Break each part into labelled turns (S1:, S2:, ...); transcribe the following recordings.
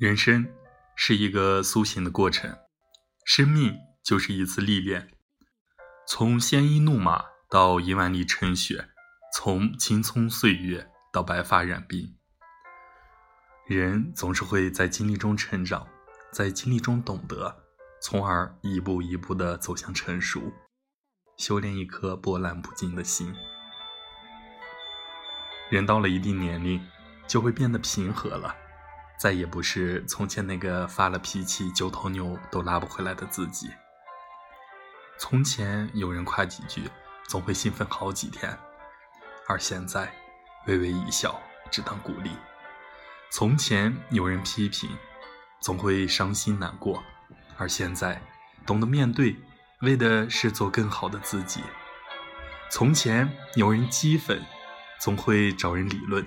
S1: 人生是一个苏醒的过程，生命就是一次历练。从鲜衣怒马到一万里尘雪，从青葱岁月到白发染鬓，人总是会在经历中成长，在经历中懂得，从而一步一步地走向成熟，修炼一颗波澜不惊的心。人到了一定年龄，就会变得平和了。再也不是从前那个发了脾气九头牛都拉不回来的自己。从前有人夸几句，总会兴奋好几天，而现在微微一笑，只当鼓励。从前有人批评，总会伤心难过，而现在懂得面对，为的是做更好的自己。从前有人讥讽，总会找人理论，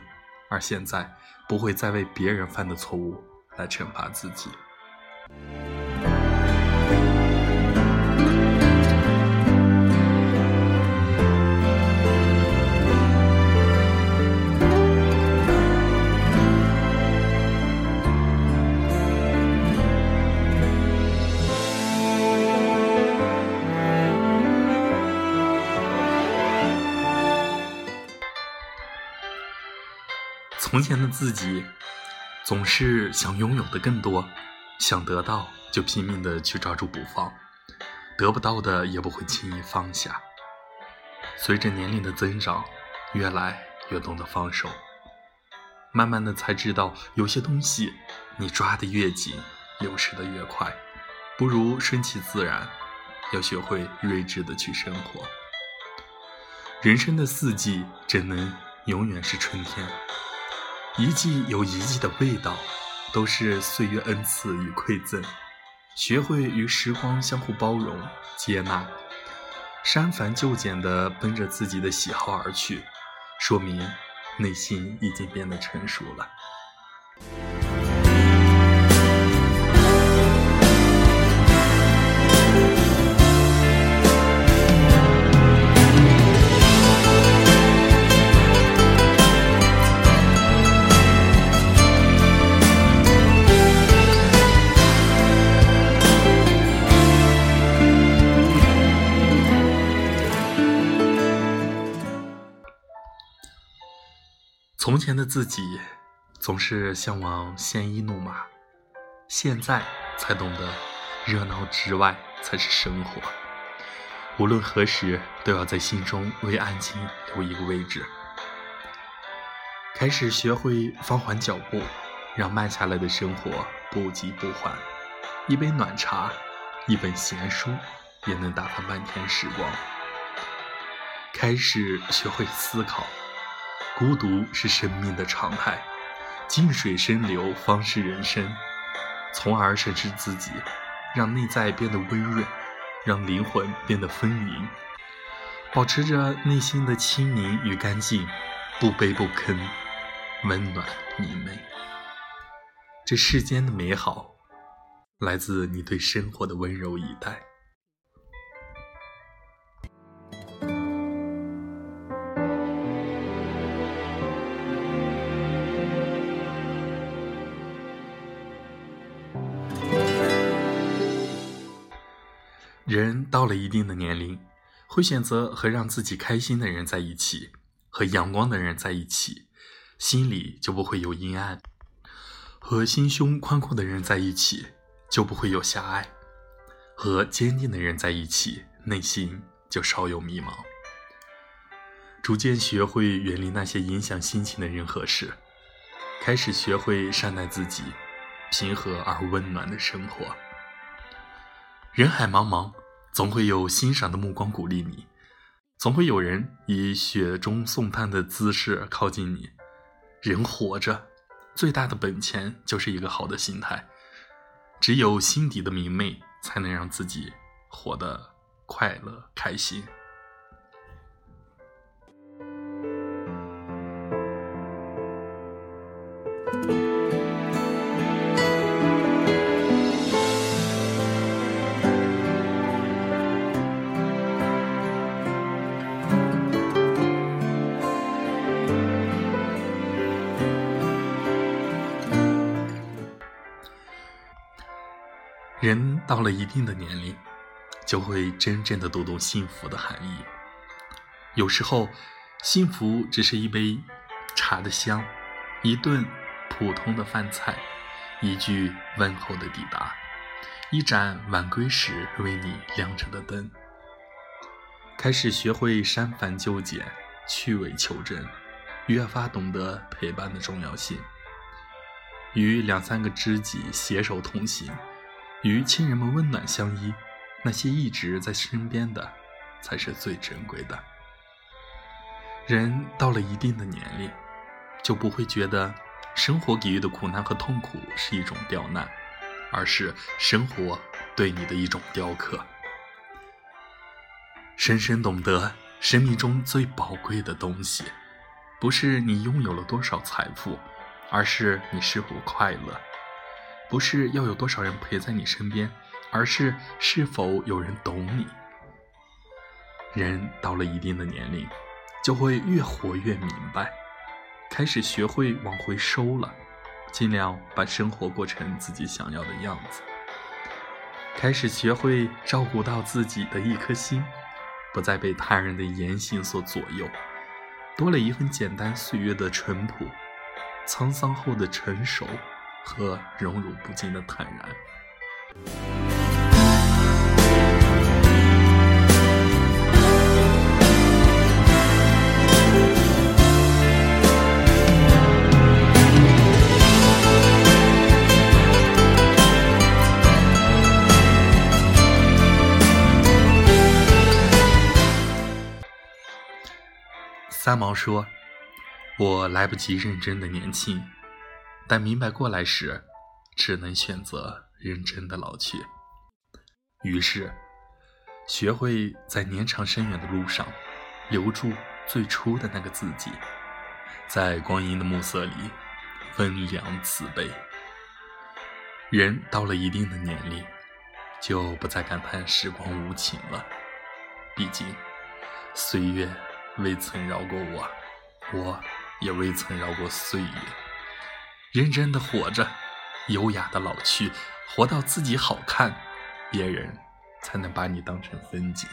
S1: 而现在。不会再为别人犯的错误来惩罚自己。从前的自己，总是想拥有的更多，想得到就拼命的去抓住不放，得不到的也不会轻易放下。随着年龄的增长，越来越懂得放手，慢慢的才知道，有些东西你抓得越紧，流失的越快，不如顺其自然，要学会睿智的去生活。人生的四季，怎能永远是春天？一季有一季的味道，都是岁月恩赐与馈赠。学会与时光相互包容、接纳，删繁就简的奔着自己的喜好而去，说明内心已经变得成熟了。从前的自己总是向往鲜衣怒马，现在才懂得热闹之外才是生活。无论何时，都要在心中为安静留一个位置。开始学会放缓脚步，让慢下来的生活不急不缓。一杯暖茶，一本闲书，也能打发半天时光。开始学会思考。孤独是生命的常态，静水深流方是人生。从而审视自己，让内在变得温润，让灵魂变得丰盈，保持着内心的清明与干净，不卑不吭，温暖明媚。这世间的美好，来自你对生活的温柔以待。人到了一定的年龄，会选择和让自己开心的人在一起，和阳光的人在一起，心里就不会有阴暗；和心胸宽阔的人在一起，就不会有狭隘；和坚定的人在一起，内心就少有迷茫。逐渐学会远离那些影响心情的人和事，开始学会善待自己，平和而温暖的生活。人海茫茫，总会有欣赏的目光鼓励你，总会有人以雪中送炭的姿势靠近你。人活着，最大的本钱就是一个好的心态。只有心底的明媚，才能让自己活得快乐开心。人到了一定的年龄，就会真正的读懂幸福的含义。有时候，幸福只是一杯茶的香，一顿普通的饭菜，一句问候的抵达，一盏晚归时为你亮着的灯。开始学会删繁就简，去伪求真，越发懂得陪伴的重要性。与两三个知己携手同行，与亲人们温暖相依，那些一直在身边的，才是最珍贵的。人到了一定的年龄，就不会觉得生活给予的苦难和痛苦是一种刁难，而是生活对你的一种雕刻。深深懂得，生命中最宝贵的东西，不是你拥有了多少财富，而是你是否快乐；不是要有多少人陪在你身边，而是是否有人懂你。人到了一定的年龄。就会越活越明白，开始学会往回收了，尽量把生活过成自己想要的样子。开始学会照顾到自己的一颗心，不再被他人的言行所左右，多了一份简单岁月的淳朴，沧桑后的成熟和荣辱不惊的坦然。三毛说：“我来不及认真的年轻，但明白过来时，只能选择认真的老去。于是，学会在年长深远的路上，留住最初的那个自己，在光阴的暮色里，温良慈悲。人到了一定的年龄，就不再感叹时光无情了，毕竟，岁月。”未曾饶过我，我也未曾饶过岁月。认真的活着，优雅的老去，活到自己好看，别人才能把你当成风景。